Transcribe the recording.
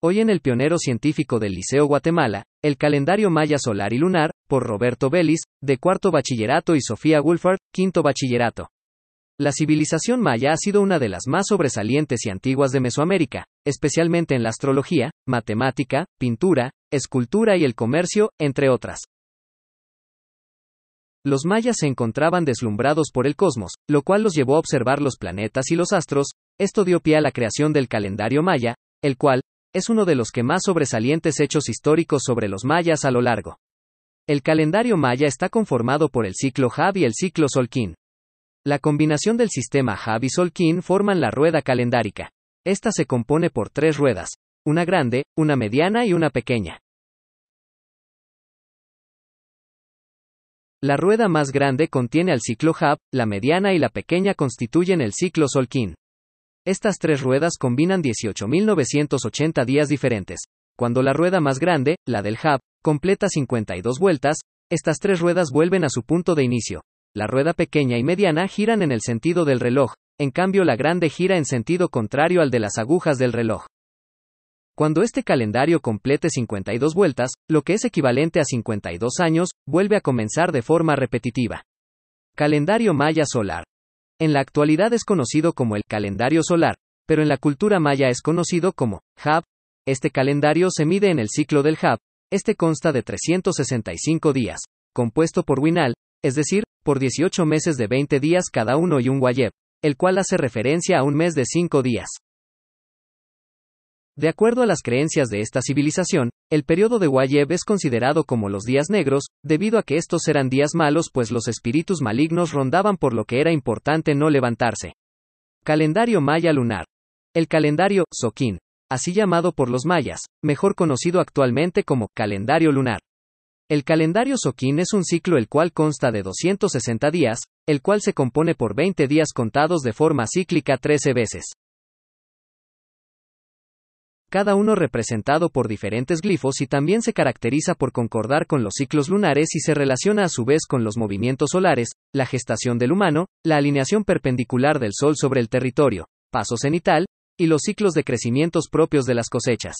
Hoy en el pionero científico del Liceo Guatemala, el calendario maya solar y lunar, por Roberto Vélez, de cuarto bachillerato y Sofía Wolford, quinto bachillerato. La civilización maya ha sido una de las más sobresalientes y antiguas de Mesoamérica, especialmente en la astrología, matemática, pintura, escultura y el comercio, entre otras. Los mayas se encontraban deslumbrados por el cosmos, lo cual los llevó a observar los planetas y los astros, esto dio pie a la creación del calendario maya, el cual, es uno de los que más sobresalientes hechos históricos sobre los mayas a lo largo. El calendario maya está conformado por el ciclo Hab y el ciclo Solquín. La combinación del sistema Hab y Solquín forman la rueda calendárica. Esta se compone por tres ruedas, una grande, una mediana y una pequeña. La rueda más grande contiene al ciclo Hab, la mediana y la pequeña constituyen el ciclo Solquín. Estas tres ruedas combinan 18.980 días diferentes. Cuando la rueda más grande, la del hub, completa 52 vueltas, estas tres ruedas vuelven a su punto de inicio. La rueda pequeña y mediana giran en el sentido del reloj, en cambio la grande gira en sentido contrario al de las agujas del reloj. Cuando este calendario complete 52 vueltas, lo que es equivalente a 52 años, vuelve a comenzar de forma repetitiva. Calendario Maya Solar. En la actualidad es conocido como el calendario solar, pero en la cultura maya es conocido como Hab. Este calendario se mide en el ciclo del Hab. Este consta de 365 días, compuesto por Winal, es decir, por 18 meses de 20 días cada uno y un Wayeb, el cual hace referencia a un mes de 5 días. De acuerdo a las creencias de esta civilización, el periodo de Wayeb es considerado como los días negros, debido a que estos eran días malos pues los espíritus malignos rondaban por lo que era importante no levantarse. Calendario Maya Lunar. El calendario, Soquín, así llamado por los mayas, mejor conocido actualmente como calendario lunar. El calendario Soquín es un ciclo el cual consta de 260 días, el cual se compone por 20 días contados de forma cíclica 13 veces cada uno representado por diferentes glifos y también se caracteriza por concordar con los ciclos lunares y se relaciona a su vez con los movimientos solares, la gestación del humano, la alineación perpendicular del Sol sobre el territorio, paso cenital, y los ciclos de crecimientos propios de las cosechas.